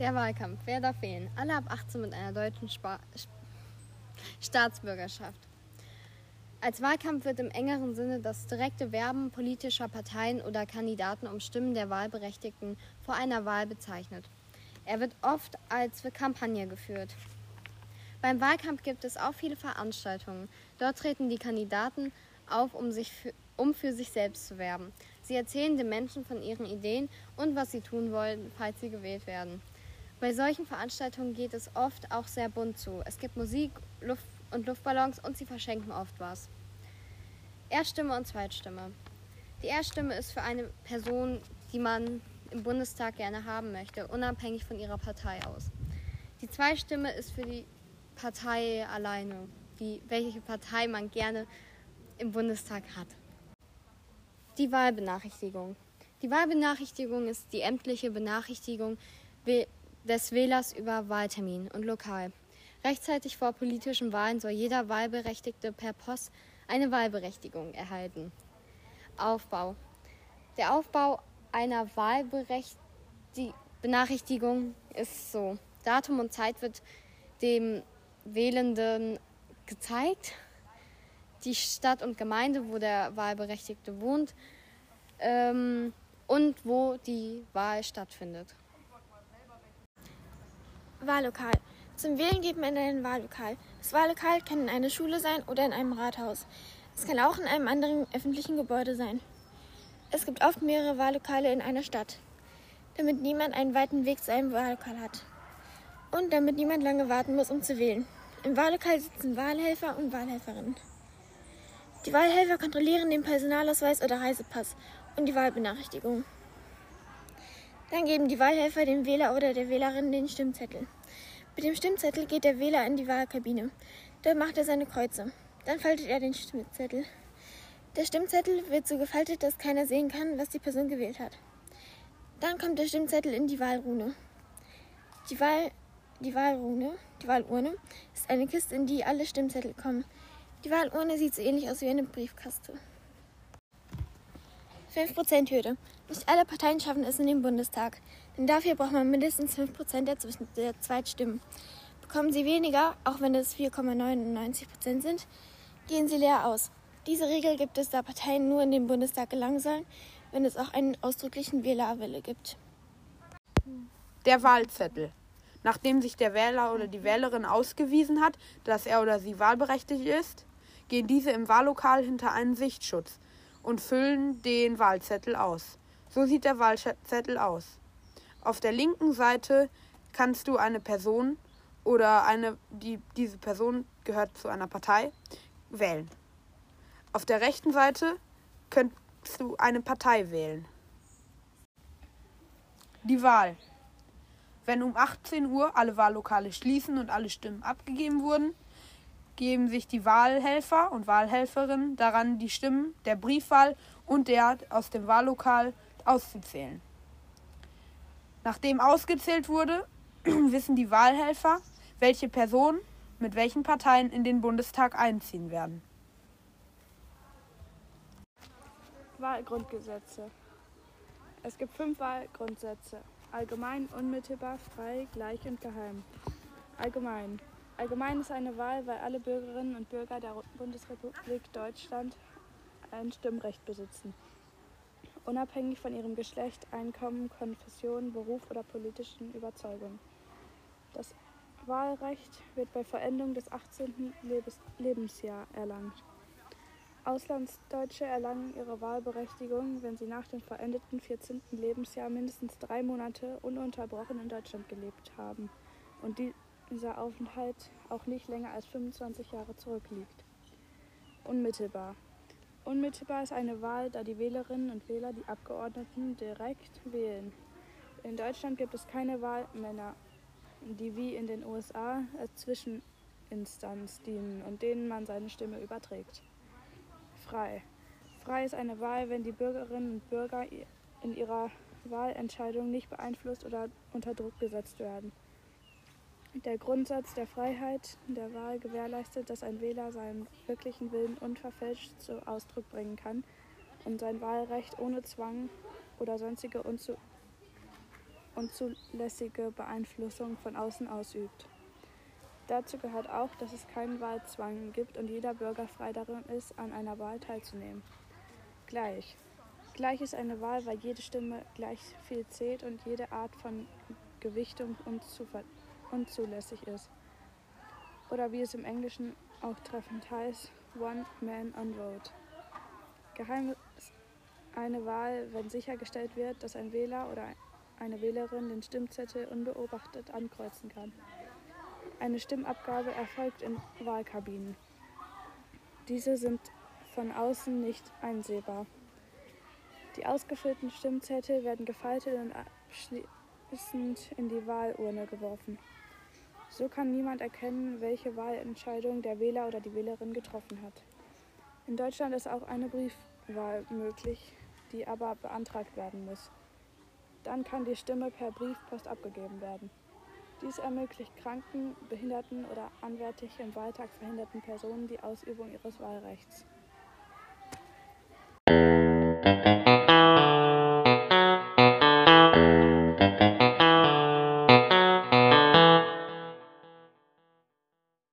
Der Wahlkampf. Wer darf wählen? Alle ab 18 mit einer deutschen Spa Staatsbürgerschaft. Als Wahlkampf wird im engeren Sinne das direkte Werben politischer Parteien oder Kandidaten um Stimmen der Wahlberechtigten vor einer Wahl bezeichnet. Er wird oft als Kampagne geführt. Beim Wahlkampf gibt es auch viele Veranstaltungen. Dort treten die Kandidaten auf, um, sich für, um für sich selbst zu werben. Sie erzählen den Menschen von ihren Ideen und was sie tun wollen, falls sie gewählt werden. Bei solchen Veranstaltungen geht es oft auch sehr bunt zu. Es gibt Musik Luft und Luftballons und sie verschenken oft was. Erststimme und Zweitstimme. Die Erststimme ist für eine Person, die man im Bundestag gerne haben möchte, unabhängig von ihrer Partei aus. Die Zweitstimme ist für die Partei alleine, die, welche Partei man gerne im Bundestag hat. Die Wahlbenachrichtigung. Die Wahlbenachrichtigung ist die ämtliche Benachrichtigung des Wählers über Wahltermin und Lokal. Rechtzeitig vor politischen Wahlen soll jeder Wahlberechtigte per Post eine Wahlberechtigung erhalten. Aufbau. Der Aufbau einer Wahlbenachrichtigung ist so. Datum und Zeit wird dem Wählenden gezeigt, die Stadt und Gemeinde, wo der Wahlberechtigte wohnt ähm, und wo die Wahl stattfindet. Wahllokal. Zum Wählen geht man in ein Wahllokal. Das Wahllokal kann in einer Schule sein oder in einem Rathaus. Es kann auch in einem anderen öffentlichen Gebäude sein. Es gibt oft mehrere Wahllokale in einer Stadt, damit niemand einen weiten Weg zu einem Wahllokal hat. Und damit niemand lange warten muss, um zu wählen. Im Wahllokal sitzen Wahlhelfer und Wahlhelferinnen. Die Wahlhelfer kontrollieren den Personalausweis oder Reisepass und die Wahlbenachrichtigung. Dann geben die Wahlhelfer dem Wähler oder der Wählerin den Stimmzettel. Mit dem Stimmzettel geht der Wähler in die Wahlkabine. Dort macht er seine Kreuze. Dann faltet er den Stimmzettel. Der Stimmzettel wird so gefaltet, dass keiner sehen kann, was die Person gewählt hat. Dann kommt der Stimmzettel in die Wahlrune. Die, Wahl, die Wahlrune, die Wahlurne, ist eine Kiste, in die alle Stimmzettel kommen. Die Wahlurne sieht so ähnlich aus wie eine Briefkaste. 5%-Hürde. Nicht alle Parteien schaffen es in den Bundestag, denn dafür braucht man mindestens 5% der, der Zweitstimmen. Bekommen sie weniger, auch wenn es 4,99% sind, gehen sie leer aus. Diese Regel gibt es, da Parteien nur in den Bundestag gelangen sollen, wenn es auch einen ausdrücklichen Wählerwille gibt. Der Wahlzettel. Nachdem sich der Wähler oder die Wählerin ausgewiesen hat, dass er oder sie wahlberechtigt ist, gehen diese im Wahllokal hinter einen Sichtschutz und füllen den Wahlzettel aus. So sieht der Wahlzettel aus. Auf der linken Seite kannst du eine Person oder eine, die, diese Person gehört zu einer Partei, wählen. Auf der rechten Seite könntest du eine Partei wählen. Die Wahl. Wenn um 18 Uhr alle Wahllokale schließen und alle Stimmen abgegeben wurden, geben sich die Wahlhelfer und Wahlhelferinnen daran, die Stimmen der Briefwahl und der aus dem Wahllokal auszuzählen. Nachdem ausgezählt wurde, wissen die Wahlhelfer, welche Personen mit welchen Parteien in den Bundestag einziehen werden. Wahlgrundgesetze. Es gibt fünf Wahlgrundsätze. Allgemein, unmittelbar, frei, gleich und geheim. Allgemein. Allgemein ist eine Wahl, weil alle Bürgerinnen und Bürger der Bundesrepublik Deutschland ein Stimmrecht besitzen. Unabhängig von ihrem Geschlecht, Einkommen, Konfession, Beruf oder politischen Überzeugung. Das Wahlrecht wird bei Vollendung des 18. Lebens Lebensjahr erlangt. Auslandsdeutsche erlangen ihre Wahlberechtigung, wenn sie nach dem vollendeten 14. Lebensjahr mindestens drei Monate ununterbrochen in Deutschland gelebt haben und die dieser Aufenthalt auch nicht länger als 25 Jahre zurückliegt. Unmittelbar. Unmittelbar ist eine Wahl, da die Wählerinnen und Wähler die Abgeordneten direkt wählen. In Deutschland gibt es keine Wahlmänner, die wie in den USA als Zwischeninstanz dienen und denen man seine Stimme überträgt. Frei. Frei ist eine Wahl, wenn die Bürgerinnen und Bürger in ihrer Wahlentscheidung nicht beeinflusst oder unter Druck gesetzt werden. Der Grundsatz der Freiheit der Wahl gewährleistet, dass ein Wähler seinen wirklichen Willen unverfälscht zum Ausdruck bringen kann und sein Wahlrecht ohne Zwang oder sonstige unzulässige Beeinflussung von außen ausübt. Dazu gehört auch, dass es keinen Wahlzwang gibt und jeder Bürger frei darin ist, an einer Wahl teilzunehmen. Gleich. Gleich ist eine Wahl, weil jede Stimme gleich viel zählt und jede Art von Gewichtung unzulässig ist. Oder wie es im Englischen auch treffend heißt, One Man on Vote. Geheim ist eine Wahl, wenn sichergestellt wird, dass ein Wähler oder eine Wählerin den Stimmzettel unbeobachtet ankreuzen kann. Eine Stimmabgabe erfolgt in Wahlkabinen. Diese sind von außen nicht einsehbar. Die ausgefüllten Stimmzettel werden gefaltet und abschließend in die Wahlurne geworfen. So kann niemand erkennen, welche Wahlentscheidung der Wähler oder die Wählerin getroffen hat. In Deutschland ist auch eine Briefwahl möglich, die aber beantragt werden muss. Dann kann die Stimme per Briefpost abgegeben werden. Dies ermöglicht kranken, behinderten oder anwärtig im Wahltag verhinderten Personen die Ausübung ihres Wahlrechts.